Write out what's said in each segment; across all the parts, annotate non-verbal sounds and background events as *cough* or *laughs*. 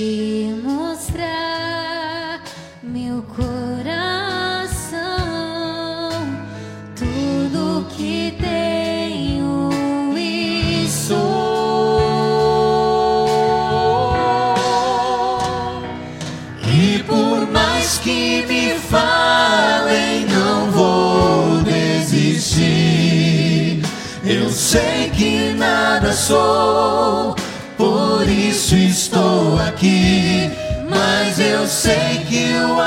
Te mostrar meu coração, tudo que tenho e sou. E por mais que me falem, não vou desistir. Eu sei que nada sou, Mas eu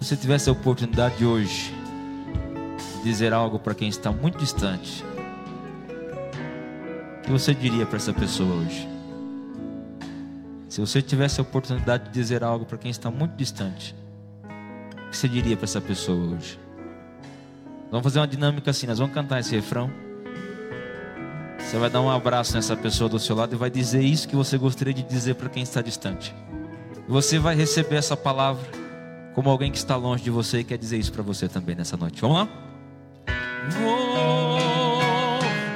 Se você tivesse a oportunidade hoje de dizer algo para quem está muito distante, o que você diria para essa pessoa hoje? Se você tivesse a oportunidade de dizer algo para quem está muito distante, o que você diria para essa pessoa hoje? Vamos fazer uma dinâmica assim, nós vamos cantar esse refrão. Você vai dar um abraço nessa pessoa do seu lado e vai dizer isso que você gostaria de dizer para quem está distante. Você vai receber essa palavra como alguém que está longe de você e quer dizer isso para você também nessa noite. Vamos lá?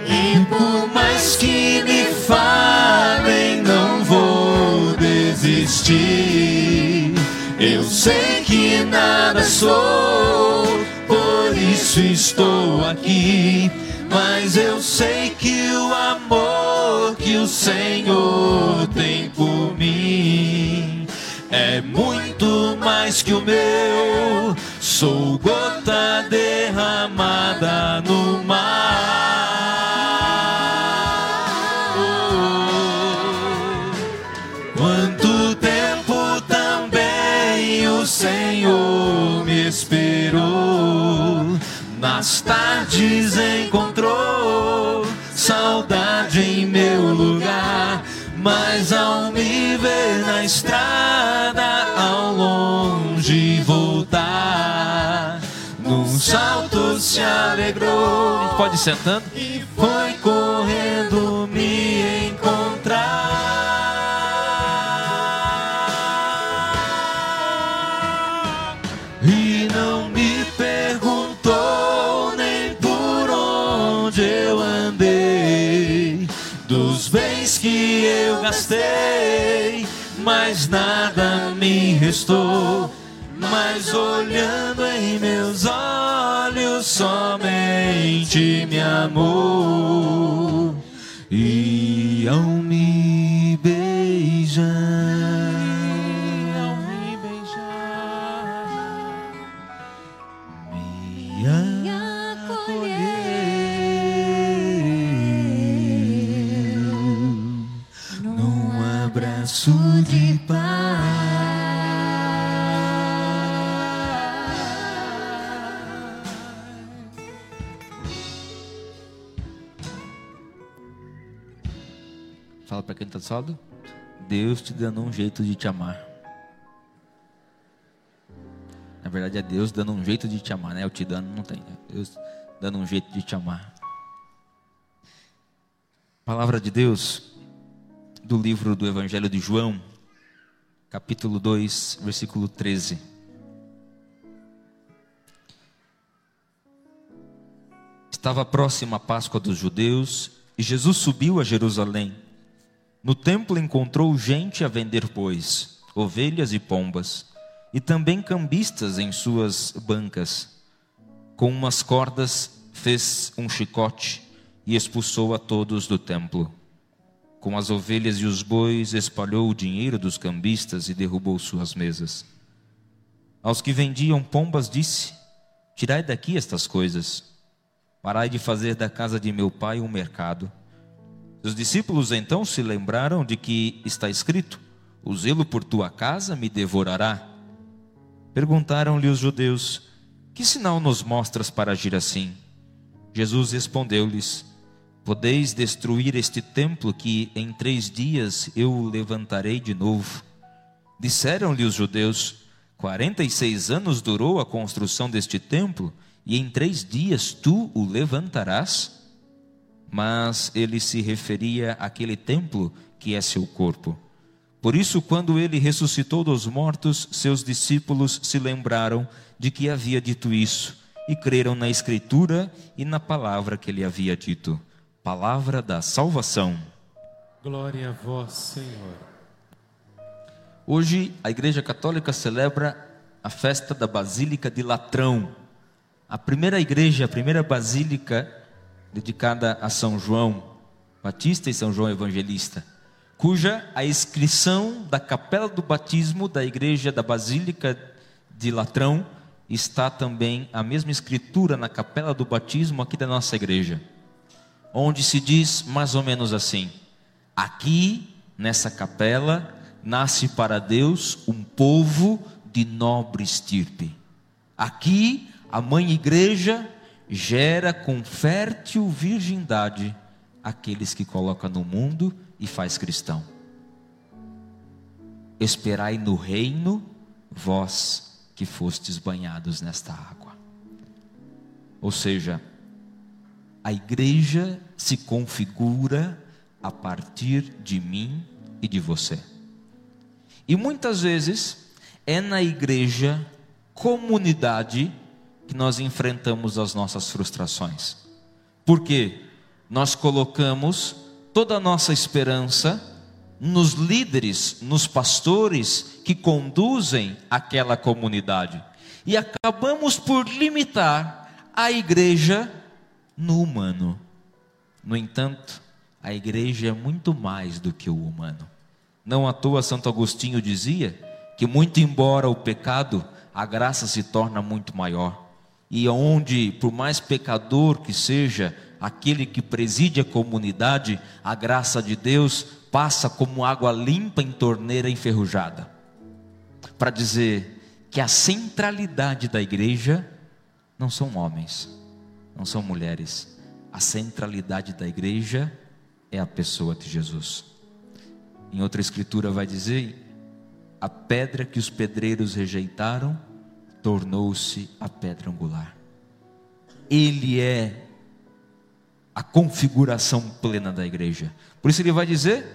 E por mais que me falem, não vou desistir. Eu sei que nada sou, por isso estou aqui. Mas eu sei que o amor que o Senhor tem por mim é muito mais que o meu. Sou gota derramada no mar. Quanto tempo também o Senhor me esperou. Nas tardes encontrou me ver na estrada, ao longe voltar, num salto se alegrou. Pode ir sentando? e foi correndo gastei, mas nada me restou. Mas olhando em meus olhos, somente me amou. E ao abraço de paz. Fala para quem está do seu lado. Deus te dando um jeito de te amar. Na verdade é Deus dando um jeito de te amar, né? Eu te dando não tem. né? Deus dando um jeito de te amar. Palavra de Deus do livro do Evangelho de João, capítulo 2, versículo 13. Estava próxima a Páscoa dos judeus e Jesus subiu a Jerusalém. No templo encontrou gente a vender bois, ovelhas e pombas, e também cambistas em suas bancas. Com umas cordas fez um chicote e expulsou a todos do templo. Com as ovelhas e os bois espalhou o dinheiro dos cambistas e derrubou suas mesas. Aos que vendiam pombas disse: Tirai daqui estas coisas. Parai de fazer da casa de meu pai um mercado. Os discípulos então se lembraram de que está escrito: O zelo por tua casa me devorará. Perguntaram-lhe os judeus: Que sinal nos mostras para agir assim? Jesus respondeu-lhes: Podeis destruir este templo que em três dias eu o levantarei de novo. Disseram-lhe os judeus: Quarenta e seis anos durou a construção deste templo, e em três dias tu o levantarás? Mas ele se referia àquele templo que é seu corpo. Por isso, quando ele ressuscitou dos mortos, seus discípulos se lembraram de que havia dito isso e creram na Escritura e na palavra que ele havia dito palavra da salvação. Glória a vós, Senhor. Hoje a Igreja Católica celebra a festa da Basílica de Latrão, a primeira igreja, a primeira basílica dedicada a São João Batista e São João Evangelista, cuja a inscrição da capela do batismo da igreja da Basílica de Latrão está também a mesma escritura na capela do batismo aqui da nossa igreja, onde se diz mais ou menos assim: aqui nessa capela nasce para Deus um povo de nobre estirpe. Aqui a mãe igreja gera com fértil virgindade aqueles que coloca no mundo e faz cristão. Esperai no reino vós que fostes banhados nesta água. Ou seja, a igreja se configura a partir de mim e de você. E muitas vezes é na igreja, comunidade, que nós enfrentamos as nossas frustrações. Porque nós colocamos toda a nossa esperança nos líderes, nos pastores que conduzem aquela comunidade. E acabamos por limitar a igreja no humano. No entanto, a igreja é muito mais do que o humano. Não à toa Santo Agostinho dizia que muito embora o pecado, a graça se torna muito maior. E onde, por mais pecador que seja aquele que preside a comunidade, a graça de Deus passa como água limpa em torneira enferrujada. Para dizer que a centralidade da igreja não são homens, não são mulheres. A centralidade da igreja é a pessoa de Jesus. Em outra escritura vai dizer: a pedra que os pedreiros rejeitaram tornou-se a pedra angular. Ele é a configuração plena da igreja. Por isso ele vai dizer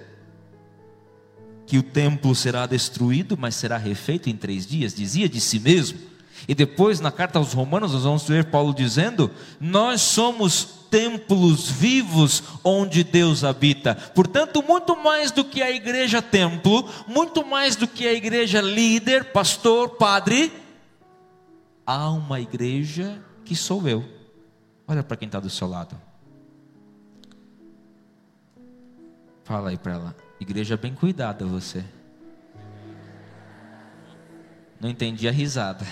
que o templo será destruído, mas será refeito em três dias. Dizia de si mesmo. E depois, na carta aos Romanos, nós vamos ver Paulo dizendo: Nós somos templos vivos onde Deus habita. Portanto, muito mais do que a igreja templo, muito mais do que a igreja líder, pastor, padre, há uma igreja que sou eu. Olha para quem está do seu lado. Fala aí para ela. Igreja bem cuidada você. Não entendi a risada.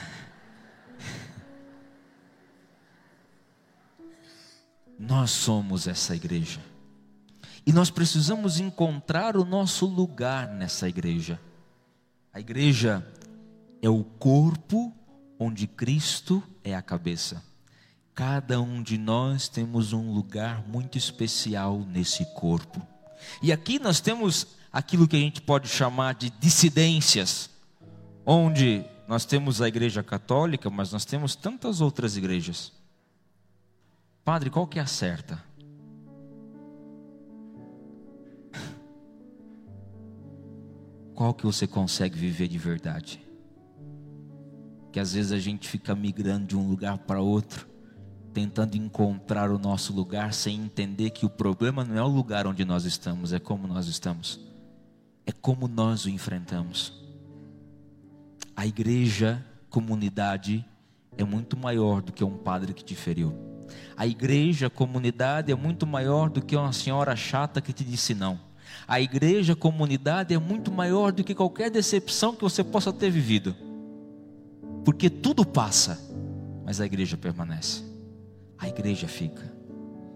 Nós somos essa igreja. E nós precisamos encontrar o nosso lugar nessa igreja. A igreja é o corpo onde Cristo é a cabeça. Cada um de nós temos um lugar muito especial nesse corpo. E aqui nós temos aquilo que a gente pode chamar de dissidências, onde nós temos a igreja católica, mas nós temos tantas outras igrejas. Padre, qual que é a certa? Qual que você consegue viver de verdade? Que às vezes a gente fica migrando de um lugar para outro, tentando encontrar o nosso lugar sem entender que o problema não é o lugar onde nós estamos, é como nós estamos. É como nós o enfrentamos. A igreja, comunidade, é muito maior do que um padre que te feriu. A igreja, comunidade, é muito maior do que uma senhora chata que te disse não. A igreja, comunidade, é muito maior do que qualquer decepção que você possa ter vivido. Porque tudo passa, mas a igreja permanece. A igreja fica.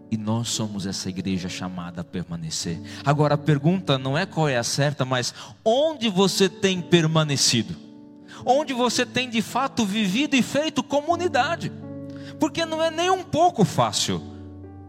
E nós somos essa igreja chamada a permanecer. Agora a pergunta não é qual é a certa, mas onde você tem permanecido? Onde você tem de fato vivido e feito comunidade? Porque não é nem um pouco fácil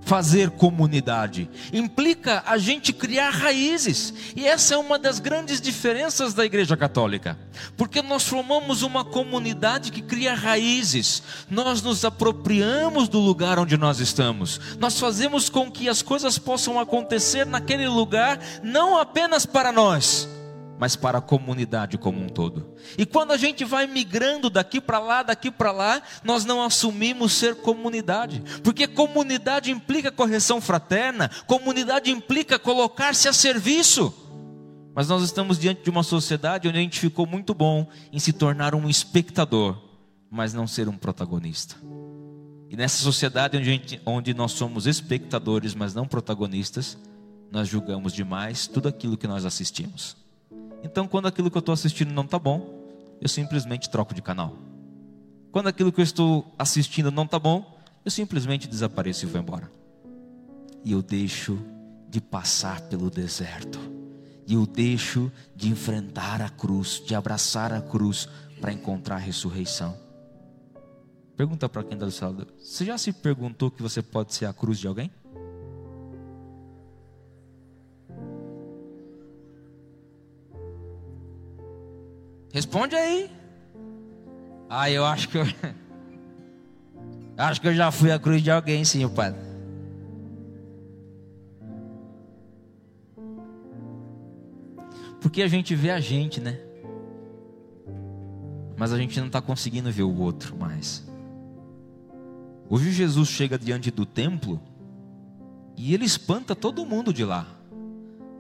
fazer comunidade. Implica a gente criar raízes. E essa é uma das grandes diferenças da Igreja Católica. Porque nós formamos uma comunidade que cria raízes. Nós nos apropriamos do lugar onde nós estamos. Nós fazemos com que as coisas possam acontecer naquele lugar, não apenas para nós, mas para a comunidade como um todo. E quando a gente vai migrando daqui para lá, daqui para lá, nós não assumimos ser comunidade, porque comunidade implica correção fraterna, comunidade implica colocar-se a serviço. Mas nós estamos diante de uma sociedade onde a gente ficou muito bom em se tornar um espectador, mas não ser um protagonista. E nessa sociedade onde, gente, onde nós somos espectadores, mas não protagonistas, nós julgamos demais tudo aquilo que nós assistimos. Então, quando aquilo que eu estou assistindo não está bom, eu simplesmente troco de canal. Quando aquilo que eu estou assistindo não está bom, eu simplesmente desapareço e vou embora. E eu deixo de passar pelo deserto. E eu deixo de enfrentar a cruz, de abraçar a cruz para encontrar a ressurreição. Pergunta para quem está do lado: você já se perguntou que você pode ser a cruz de alguém? Responde aí. Ah, eu acho que eu. *laughs* Acho que eu já fui a cruz de alguém, sim, padre. Porque a gente vê a gente, né? Mas a gente não está conseguindo ver o outro mais. Hoje Jesus chega diante do templo e ele espanta todo mundo de lá.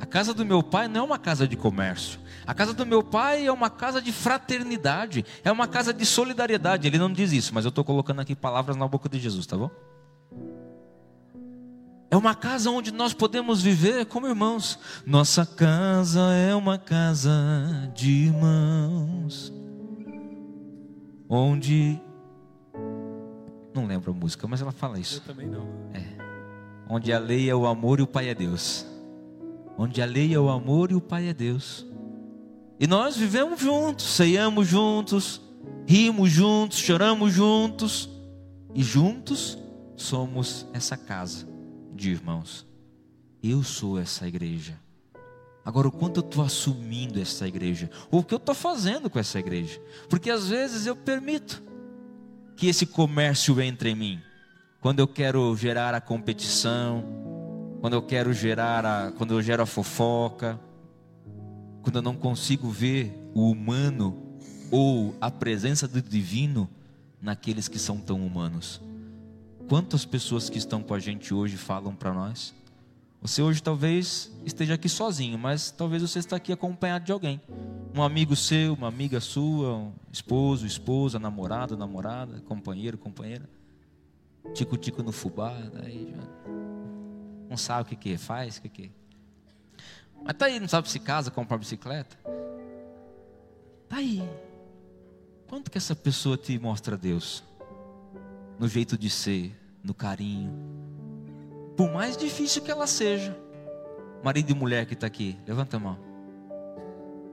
A casa do meu pai não é uma casa de comércio. A casa do meu pai é uma casa de fraternidade, é uma casa de solidariedade. Ele não diz isso, mas eu estou colocando aqui palavras na boca de Jesus, tá bom? É uma casa onde nós podemos viver como irmãos. Nossa casa é uma casa de irmãos. Onde. Não lembro a música, mas ela fala isso. Eu também não. Onde a lei é o amor e o Pai é Deus. Onde a lei é o amor e o Pai é Deus. E nós vivemos juntos, ceiamos juntos, rimos juntos, choramos juntos. E juntos somos essa casa de irmãos. Eu sou essa igreja. Agora, o quanto eu estou assumindo essa igreja? Ou o que eu estou fazendo com essa igreja? Porque às vezes eu permito que esse comércio entre em mim. Quando eu quero gerar a competição, quando eu quero gerar a, quando eu gero a fofoca, quando eu não consigo ver o humano ou a presença do divino naqueles que são tão humanos. quantas pessoas que estão com a gente hoje falam para nós. Você hoje talvez esteja aqui sozinho, mas talvez você está aqui acompanhado de alguém. Um amigo seu, uma amiga sua, um esposo, esposa, namorado, namorada, companheiro, companheira. Tico-tico no fubá, daí já não sabe o que que faz, o que que Mas tá aí, não sabe se casa, compra bicicleta. Tá aí. Quanto que essa pessoa te mostra Deus? No jeito de ser, no carinho. Por mais difícil que ela seja. Marido e mulher que está aqui, levanta a mão.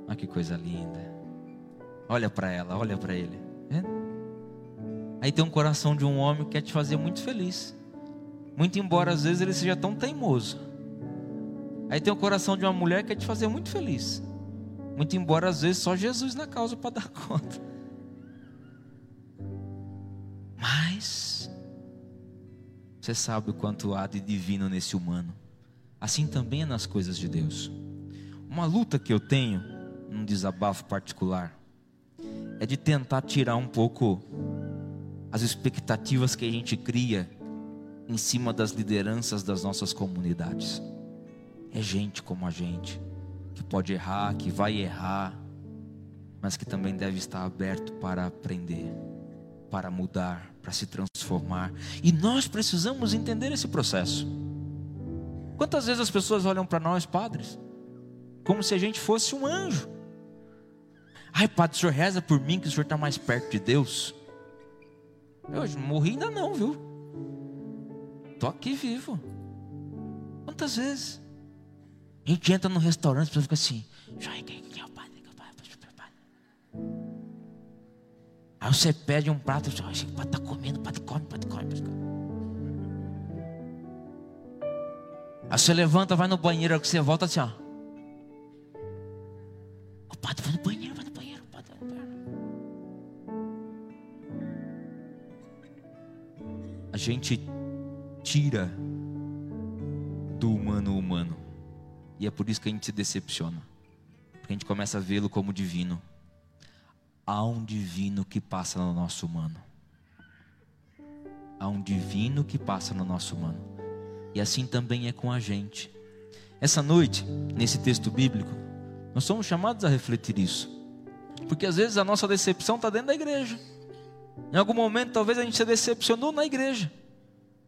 Olha que coisa linda. Olha para ela, olha para ele. É? Aí tem um coração de um homem que quer te fazer muito feliz. Muito embora às vezes ele seja tão teimoso. Aí tem o coração de uma mulher que quer te fazer muito feliz. Muito embora às vezes só Jesus na causa para *laughs* dar conta. Mas você sabe o quanto há de divino nesse humano. Assim também é nas coisas de Deus. Uma luta que eu tenho, num desabafo particular, é de tentar tirar um pouco as expectativas que a gente cria em cima das lideranças das nossas comunidades. É gente como a gente, que pode errar, que vai errar, mas que também deve estar aberto para aprender, para mudar, para se transformar. E nós precisamos entender esse processo. Quantas vezes as pessoas olham para nós, padres, como se a gente fosse um anjo? Ai, padre, o senhor reza por mim que o senhor está mais perto de Deus. Eu morri ainda não, viu? Tô aqui vivo. Quantas vezes? A gente entra num restaurante, a pessoa fica assim, "Joia, quem é o é padre? Deixa eu ver o padre." Aí você pede um prato, você o padre está comendo, padre come, padre come. Aí você levanta, vai no banheiro, aí você volta assim, ó. O padre vai no banheiro, vai no banheiro, o padre no banheiro. A gente tira do humano humano. E é por isso que a gente se decepciona. Porque a gente começa a vê-lo como divino. Há um divino que passa no nosso humano. Há um divino que passa no nosso humano. E assim também é com a gente. Essa noite, nesse texto bíblico, nós somos chamados a refletir isso. Porque às vezes a nossa decepção está dentro da igreja. Em algum momento, talvez a gente se decepcionou na igreja.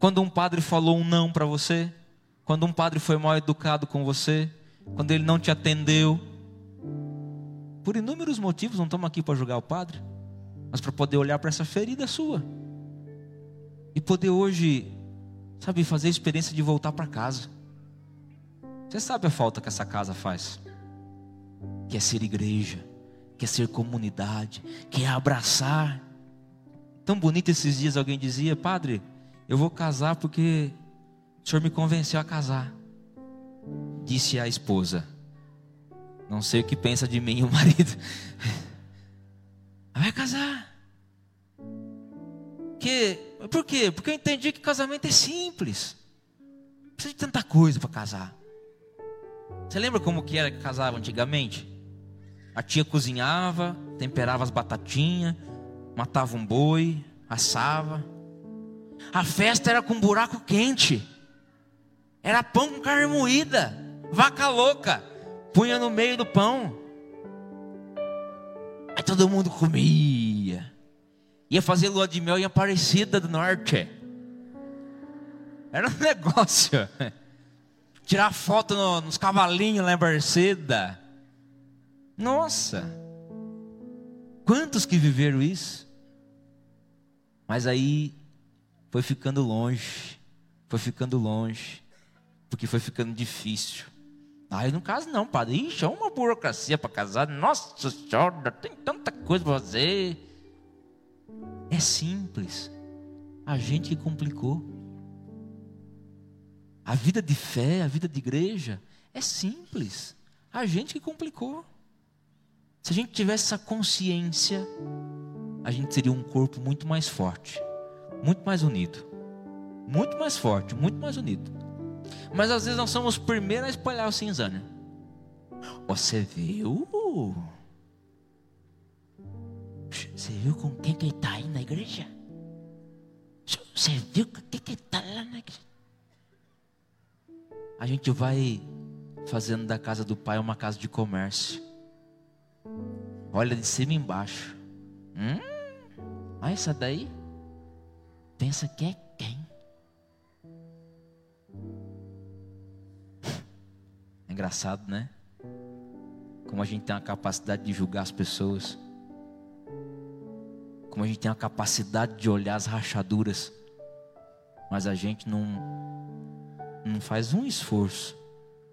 Quando um padre falou um não para você, quando um padre foi mal educado com você, quando ele não te atendeu. Por inúmeros motivos, não estamos aqui para julgar o padre, mas para poder olhar para essa ferida sua. E poder hoje, sabe, fazer a experiência de voltar para casa. Você sabe a falta que essa casa faz? Que é ser igreja, que é ser comunidade, que é abraçar. Tão bonito esses dias alguém dizia, padre, eu vou casar porque o senhor me convenceu a casar. Disse a esposa. Não sei o que pensa de mim o marido. *laughs* Vai casar. Que, por quê? Porque eu entendi que casamento é simples. Não precisa de tanta coisa para casar. Você lembra como que era que casava antigamente? A tia cozinhava, temperava as batatinhas, matava um boi, assava. A festa era com buraco quente. Era pão com carne moída, vaca louca, punha no meio do pão. Aí todo mundo comia. Ia fazer lua de mel em Aparecida do Norte. Era um *laughs* negócio. Tirar foto no, nos cavalinhos lá em Aparecida. Nossa. Quantos que viveram isso? Mas aí foi ficando longe. Foi ficando longe porque foi ficando difícil. Eu não caso não, padre. Ixi, é uma burocracia para casar. Nossa senhora, tem tanta coisa para fazer. É simples. A gente que complicou. A vida de fé, a vida de igreja é simples. A gente que complicou. Se a gente tivesse essa consciência, a gente seria um corpo muito mais forte, muito mais unido, muito mais forte, muito mais unido. Mas às vezes nós somos os primeiros a espalhar o cinzano. Você viu? Você viu com quem que ele está aí na igreja? Você viu o que que tá lá na igreja? A gente vai fazendo da casa do pai uma casa de comércio. Olha de cima e embaixo. Hum? Ah, essa daí? Pensa que é quem? É engraçado, né? Como a gente tem a capacidade de julgar as pessoas. Como a gente tem a capacidade de olhar as rachaduras. Mas a gente não, não faz um esforço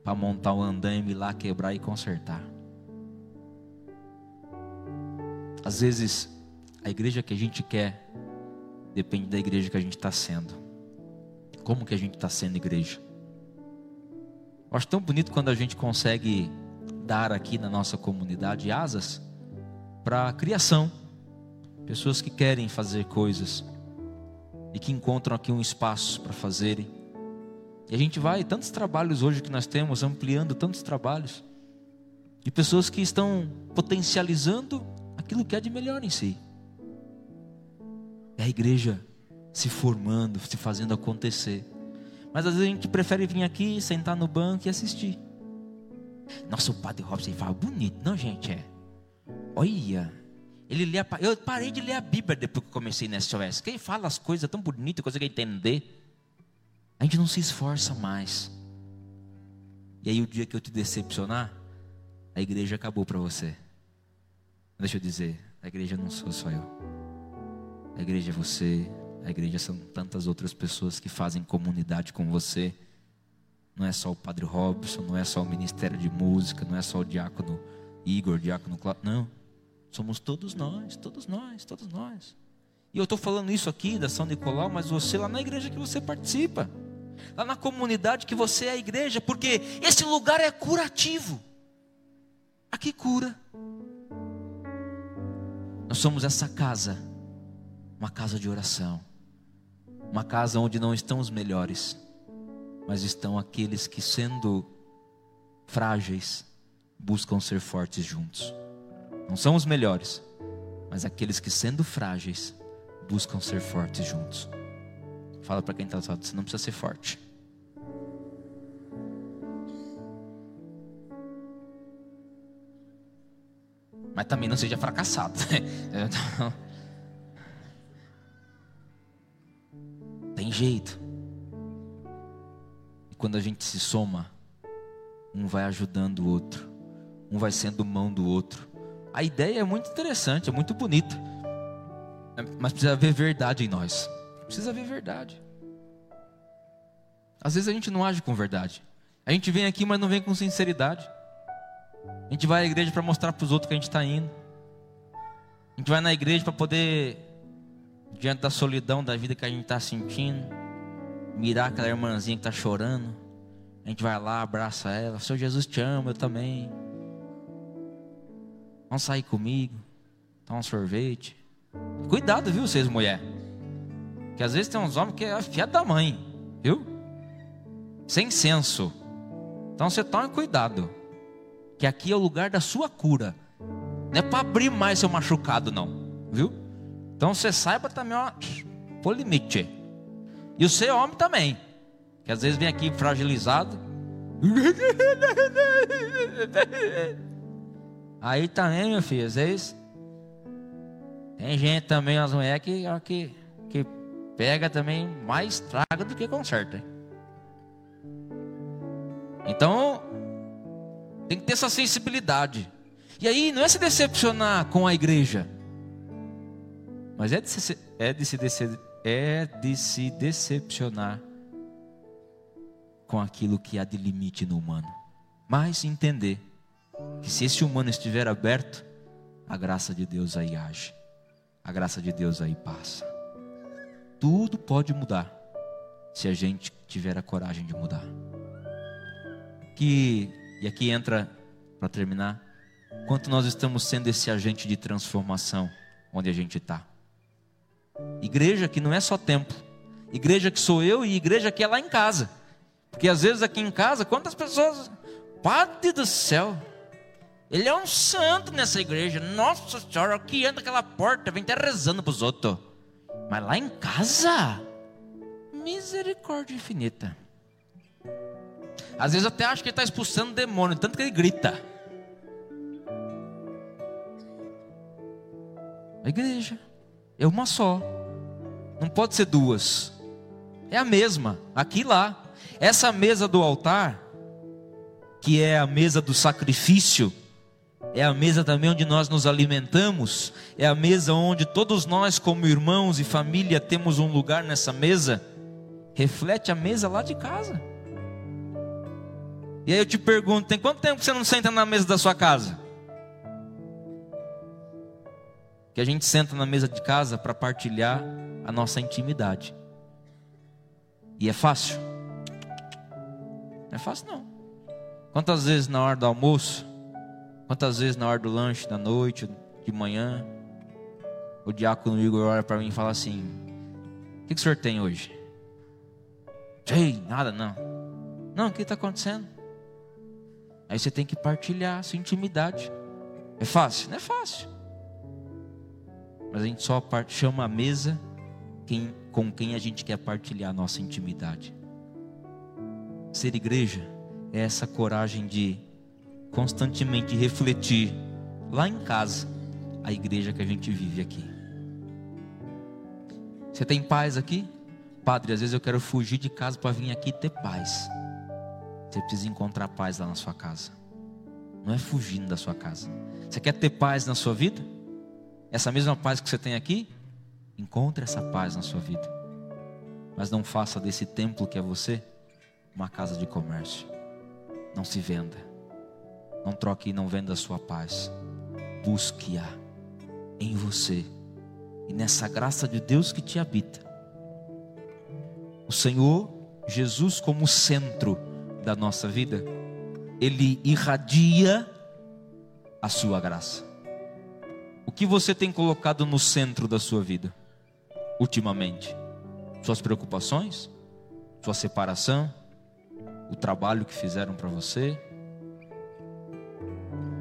para montar o andaime lá, quebrar e consertar. Às vezes, a igreja que a gente quer depende da igreja que a gente está sendo. Como que a gente está sendo igreja? Eu acho tão bonito quando a gente consegue dar aqui na nossa comunidade asas para a criação. Pessoas que querem fazer coisas e que encontram aqui um espaço para fazerem. E a gente vai, tantos trabalhos hoje que nós temos, ampliando tantos trabalhos, de pessoas que estão potencializando aquilo que é de melhor em si. É a igreja se formando, se fazendo acontecer. Mas às vezes a gente prefere vir aqui, sentar no banco e assistir. Nossa, o Padre Robson fala bonito, não, gente? É. Olha, ele lê a, eu parei de ler a Bíblia depois que comecei na SOS. Quem fala as coisas tão bonitas, coisa que entender. A gente não se esforça mais. E aí o dia que eu te decepcionar, a igreja acabou para você. Deixa eu dizer, a igreja não sou só eu. A igreja é você, a igreja são tantas outras pessoas que fazem comunidade com você. Não é só o Padre Robson, não é só o Ministério de Música, não é só o Diácono Igor, Diácono Cláudio. Não. Somos todos nós, todos nós, todos nós. E eu estou falando isso aqui da São Nicolau, mas você lá na igreja que você participa, lá na comunidade que você é a igreja, porque esse lugar é curativo. Aqui cura. Nós somos essa casa, uma casa de oração, uma casa onde não estão os melhores, mas estão aqueles que, sendo frágeis, buscam ser fortes juntos. Não são os melhores, mas aqueles que, sendo frágeis, buscam ser fortes juntos. Fala para quem está do você não precisa ser forte. Mas também não seja fracassado. *laughs* Tem jeito. E quando a gente se soma, um vai ajudando o outro, um vai sendo mão do outro. A ideia é muito interessante, é muito bonita. Mas precisa haver verdade em nós. Precisa haver verdade. Às vezes a gente não age com verdade. A gente vem aqui, mas não vem com sinceridade. A gente vai à igreja para mostrar para os outros que a gente está indo. A gente vai na igreja para poder, diante da solidão da vida que a gente está sentindo, mirar aquela irmãzinha que está chorando. A gente vai lá, abraça ela. Senhor Jesus te ama, eu também. Vamos sair comigo, tomar um sorvete. Cuidado, viu, vocês mulher. Que às vezes tem uns homens que é afiado da mãe, viu? Sem senso. Então você tome cuidado. Que aqui é o lugar da sua cura. Não é para abrir mais seu machucado, não. Viu? Então você saiba também, ó, pôr limite. E o seu homem também. Que às vezes vem aqui fragilizado. Aí também, meu filho, às vezes tem gente também, as mulheres que, que, que pega também mais traga do que conserta. hein? Então, tem que ter essa sensibilidade. E aí, não é se decepcionar com a igreja, mas é de se, é de se, dece- é de se decepcionar com aquilo que há de limite no humano. Mas entender que se esse humano estiver aberto, a graça de Deus aí age, a graça de Deus aí passa. Tudo pode mudar se a gente tiver a coragem de mudar. Que e aqui entra para terminar, quanto nós estamos sendo esse agente de transformação onde a gente está. Igreja que não é só templo, igreja que sou eu e igreja que é lá em casa. Porque às vezes aqui em casa, quantas pessoas, Padre do céu, ele é um santo nessa igreja. Nossa Senhora, que entra aquela porta, vem até rezando para os outros. Mas lá em casa, misericórdia infinita. Às vezes até acho que ele está expulsando demônio, tanto que ele grita. A igreja é uma só, não pode ser duas, é a mesma, aqui e lá. Essa mesa do altar, que é a mesa do sacrifício, é a mesa também onde nós nos alimentamos, é a mesa onde todos nós, como irmãos e família, temos um lugar nessa mesa, reflete a mesa lá de casa. E aí eu te pergunto: tem quanto tempo que você não senta na mesa da sua casa? Que a gente senta na mesa de casa para partilhar a nossa intimidade. E é fácil? Não é fácil não. Quantas vezes na hora do almoço, quantas vezes na hora do lanche, da noite, de manhã, o diácono Igor olha para mim e fala assim: O que, que o senhor tem hoje? Ei, nada não. Não, o que está acontecendo? Aí você tem que partilhar a sua intimidade. É fácil? Não é fácil. Mas a gente só chama a mesa quem, com quem a gente quer partilhar a nossa intimidade. Ser igreja é essa coragem de constantemente refletir lá em casa a igreja que a gente vive aqui. Você tem paz aqui? Padre, às vezes eu quero fugir de casa para vir aqui ter paz. Você precisa encontrar paz lá na sua casa. Não é fugindo da sua casa. Você quer ter paz na sua vida? Essa mesma paz que você tem aqui? Encontre essa paz na sua vida. Mas não faça desse templo que é você uma casa de comércio. Não se venda. Não troque e não venda a sua paz. Busque-a em você e nessa graça de Deus que te habita. O Senhor Jesus como centro da nossa vida, ele irradia a sua graça. O que você tem colocado no centro da sua vida ultimamente? Suas preocupações? Sua separação? O trabalho que fizeram para você?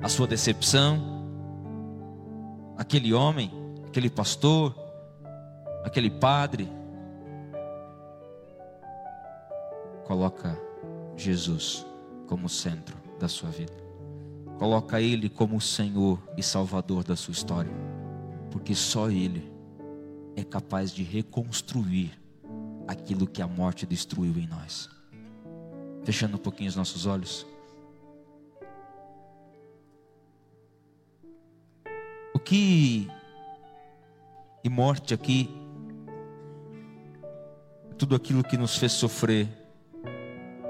A sua decepção? Aquele homem, aquele pastor, aquele padre? Coloca Jesus como centro da sua vida. Coloca Ele como o Senhor e Salvador da sua história, porque só Ele é capaz de reconstruir aquilo que a morte destruiu em nós. Fechando um pouquinho os nossos olhos. O que e morte aqui, tudo aquilo que nos fez sofrer,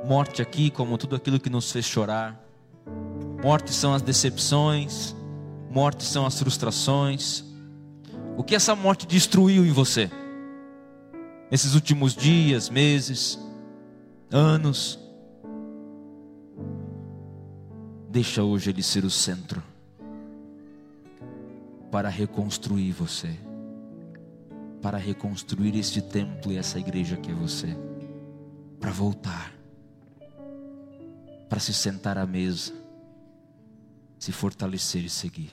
morte aqui, como tudo aquilo que nos fez chorar. Morte são as decepções, morte são as frustrações. O que essa morte destruiu em você? Nesses últimos dias, meses, anos. Deixa hoje ele ser o centro para reconstruir você, para reconstruir este templo e essa igreja que é você, para voltar para se sentar à mesa, se fortalecer e seguir.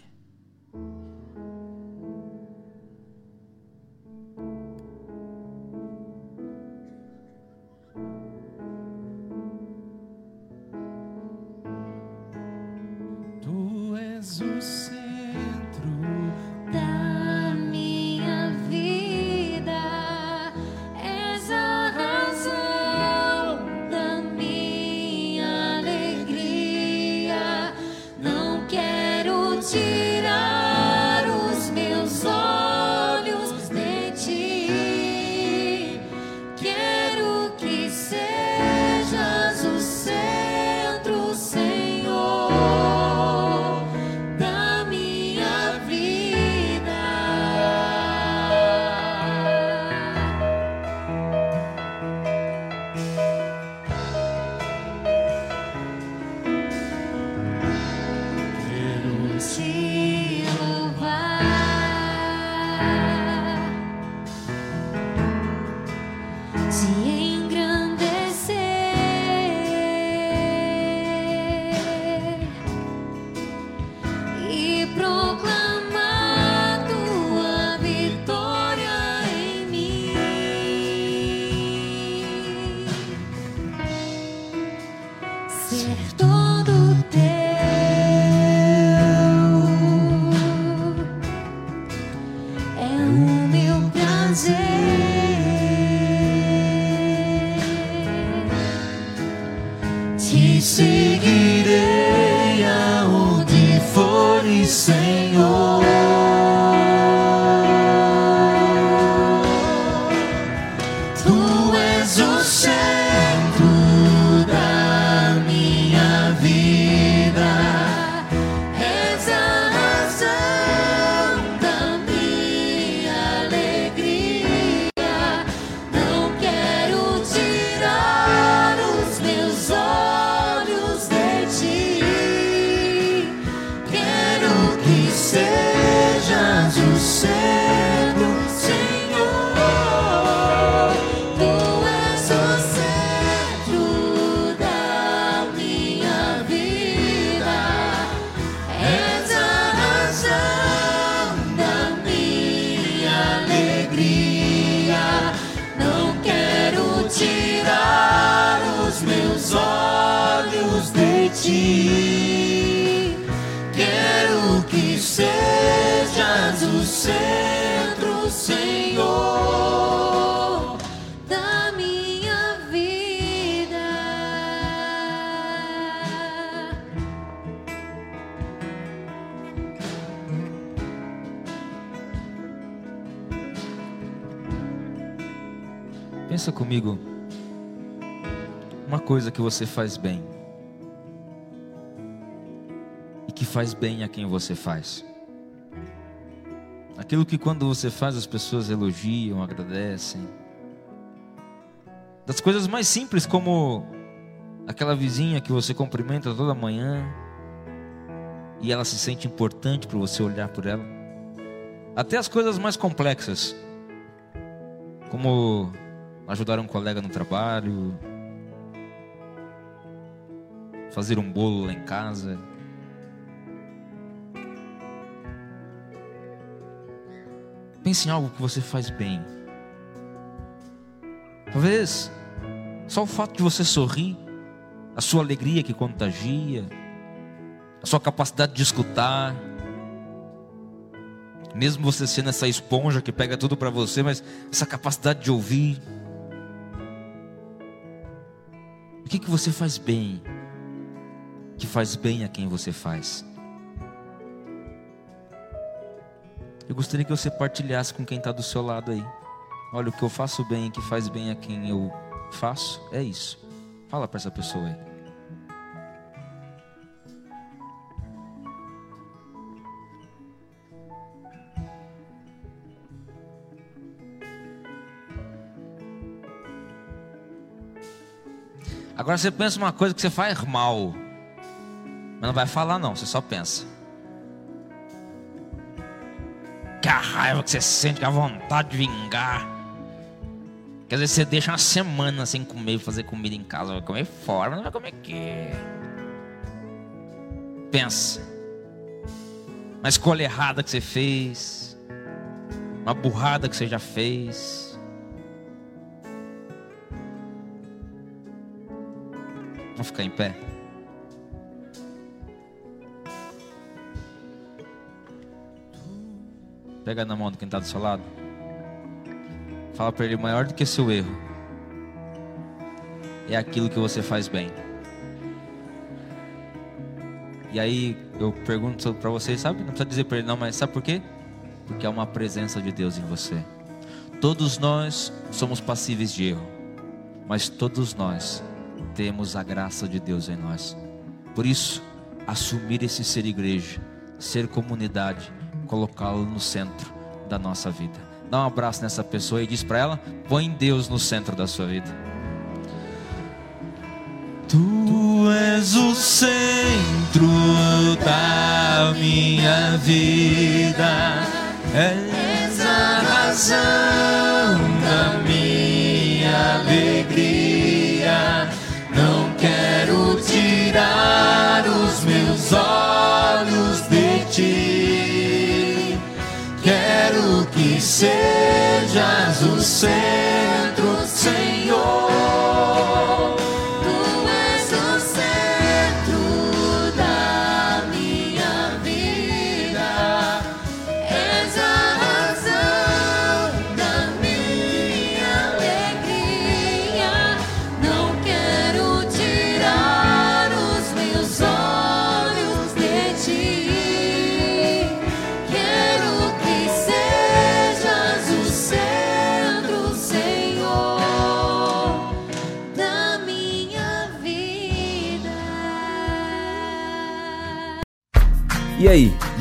Te seguirei aonde fores, Senhor. Pensa comigo. Uma coisa que você faz bem. E que faz bem a quem você faz. Aquilo que quando você faz as pessoas elogiam, agradecem. Das coisas mais simples como aquela vizinha que você cumprimenta toda manhã e ela se sente importante para você olhar por ela. Até as coisas mais complexas, como ajudar um colega no trabalho, fazer um bolo lá em casa. Pense em algo que você faz bem. Talvez só o fato de você sorrir, a sua alegria que contagia, a sua capacidade de escutar, mesmo você sendo essa esponja que pega tudo para você, mas essa capacidade de ouvir. O que, que você faz bem? Que faz bem a quem você faz? Eu gostaria que você partilhasse com quem está do seu lado aí. Olha, o que eu faço bem, que faz bem a quem eu faço, é isso. Fala para essa pessoa aí. Agora você pensa uma coisa que você faz mal. Mas não vai falar não, você só pensa. Que a raiva que você sente, que a vontade de vingar. Quer dizer, você deixa uma semana sem comer, fazer comida em casa, vai comer fora, mas não vai comer aqui. Pensa. Uma escolha errada que você fez. Uma burrada que você já fez. Vamos ficar em pé? Pega na mão de quem está do seu lado. Fala para ele: maior do que seu erro é aquilo que você faz bem. E aí eu pergunto para vocês, sabe? Não precisa dizer para ele não, mas sabe por quê? Porque há uma presença de Deus em você. Todos nós somos passíveis de erro, mas todos nós temos a graça de Deus em nós. Por isso, assumir esse ser igreja, ser comunidade, colocá-lo no centro da nossa vida. Dá um abraço nessa pessoa e diz para ela: põe Deus no centro da sua vida. Tu és o centro da minha vida, és a razão da minha alegria. Sejas o Senhor.